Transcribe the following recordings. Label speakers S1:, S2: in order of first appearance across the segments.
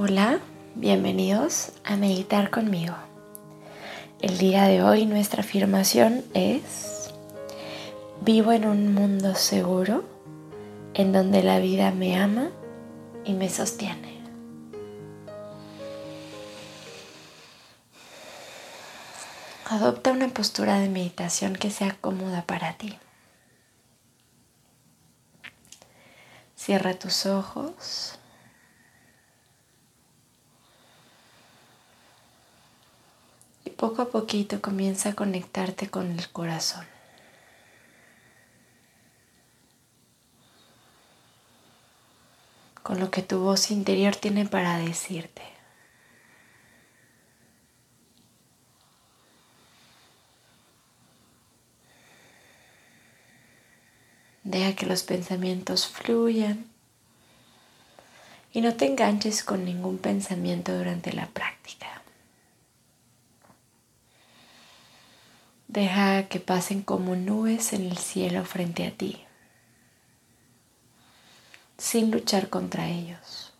S1: Hola, bienvenidos a meditar conmigo. El día de hoy nuestra afirmación es, vivo en un mundo seguro en donde la vida me ama y me sostiene. Adopta una postura de meditación que sea cómoda para ti. Cierra tus ojos. Poco a poquito comienza a conectarte con el corazón. Con lo que tu voz interior tiene para decirte. Deja que los pensamientos fluyan y no te enganches con ningún pensamiento durante la práctica. Deja que pasen como nubes en el cielo frente a ti, sin luchar contra ellos.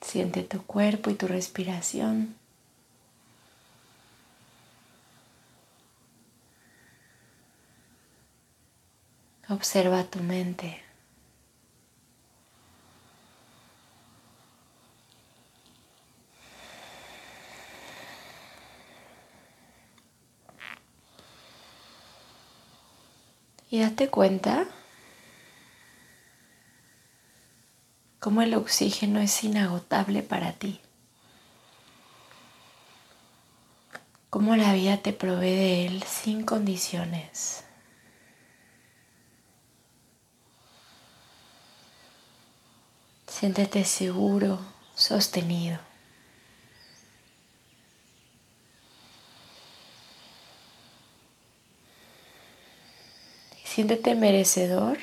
S1: Siente tu cuerpo y tu respiración. Observa tu mente. Y date cuenta cómo el oxígeno es inagotable para ti. Cómo la vida te provee de él sin condiciones. Siéntete seguro, sostenido. Siéntete merecedor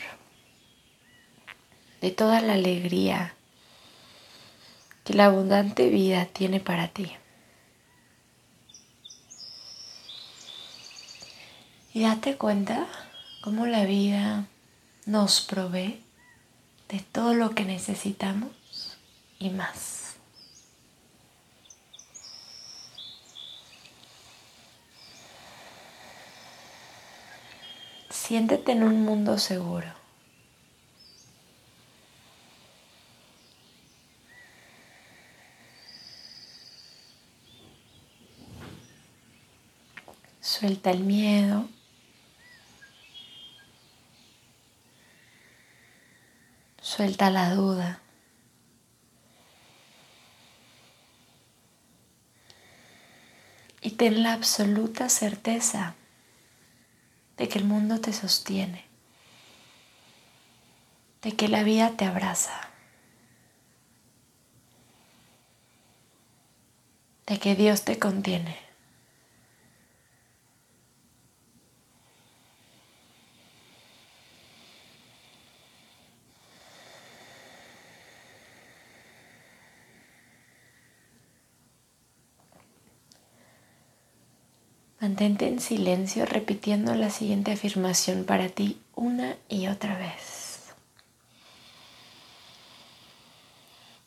S1: de toda la alegría que la abundante vida tiene para ti. Y date cuenta cómo la vida nos provee de todo lo que necesitamos y más. Siéntete en un mundo seguro. Suelta el miedo. Suelta la duda. Y ten la absoluta certeza de que el mundo te sostiene, de que la vida te abraza, de que Dios te contiene. Mantente en silencio repitiendo la siguiente afirmación para ti una y otra vez.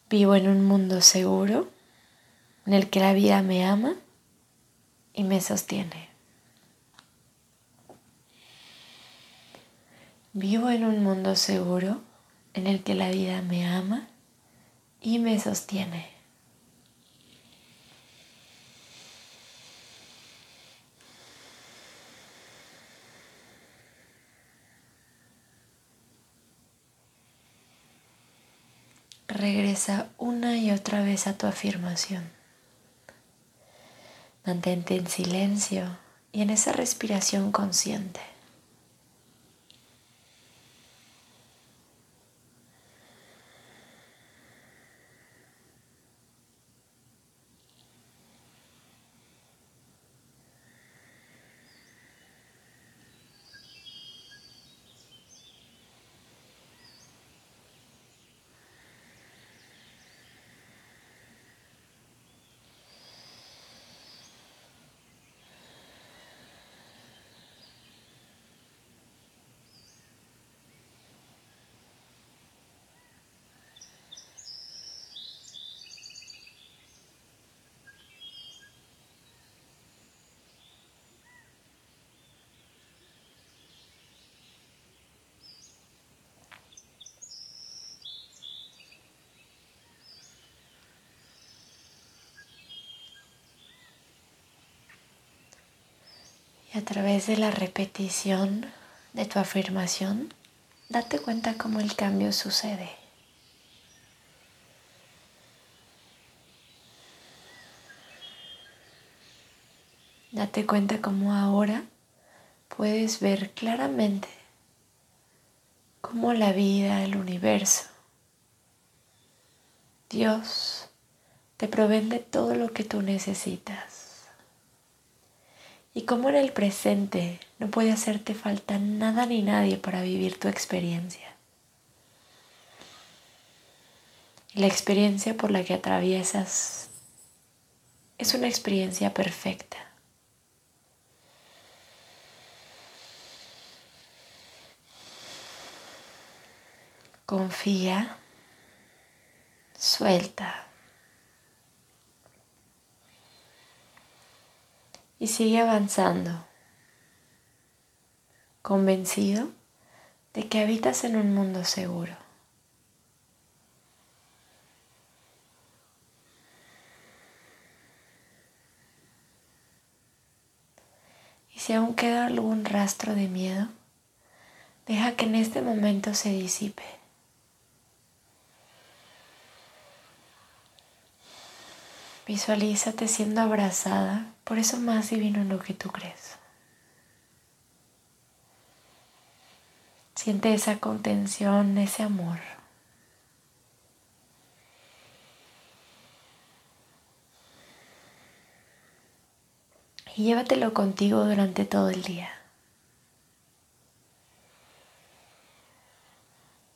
S1: Vivo en un mundo seguro en el que la vida me ama y me sostiene. Vivo en un mundo seguro en el que la vida me ama y me sostiene. Regresa una y otra vez a tu afirmación. Mantente en silencio y en esa respiración consciente. A través de la repetición de tu afirmación, date cuenta cómo el cambio sucede. Date cuenta cómo ahora puedes ver claramente cómo la vida, el universo, Dios te proveen de todo lo que tú necesitas. Y cómo en el presente no puede hacerte falta nada ni nadie para vivir tu experiencia. La experiencia por la que atraviesas es una experiencia perfecta. Confía, suelta. Y sigue avanzando, convencido de que habitas en un mundo seguro. Y si aún queda algún rastro de miedo, deja que en este momento se disipe. Visualízate siendo abrazada por eso más divino en lo que tú crees. Siente esa contención, ese amor. Y llévatelo contigo durante todo el día.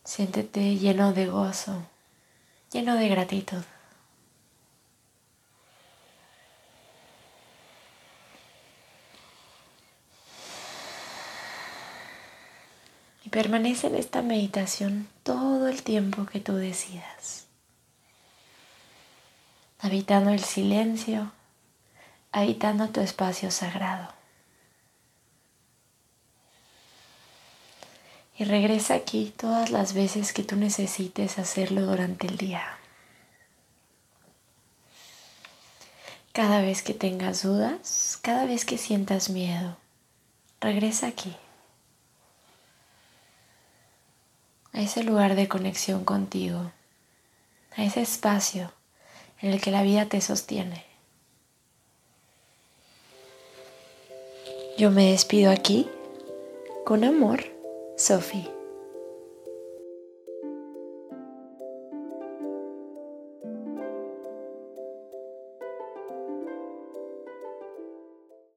S1: Siéntete lleno de gozo, lleno de gratitud. Y permanece en esta meditación todo el tiempo que tú decidas. Habitando el silencio, habitando tu espacio sagrado. Y regresa aquí todas las veces que tú necesites hacerlo durante el día. Cada vez que tengas dudas, cada vez que sientas miedo, regresa aquí. A ese lugar de conexión contigo, a ese espacio en el que la vida te sostiene. Yo me despido aquí con amor, Sophie.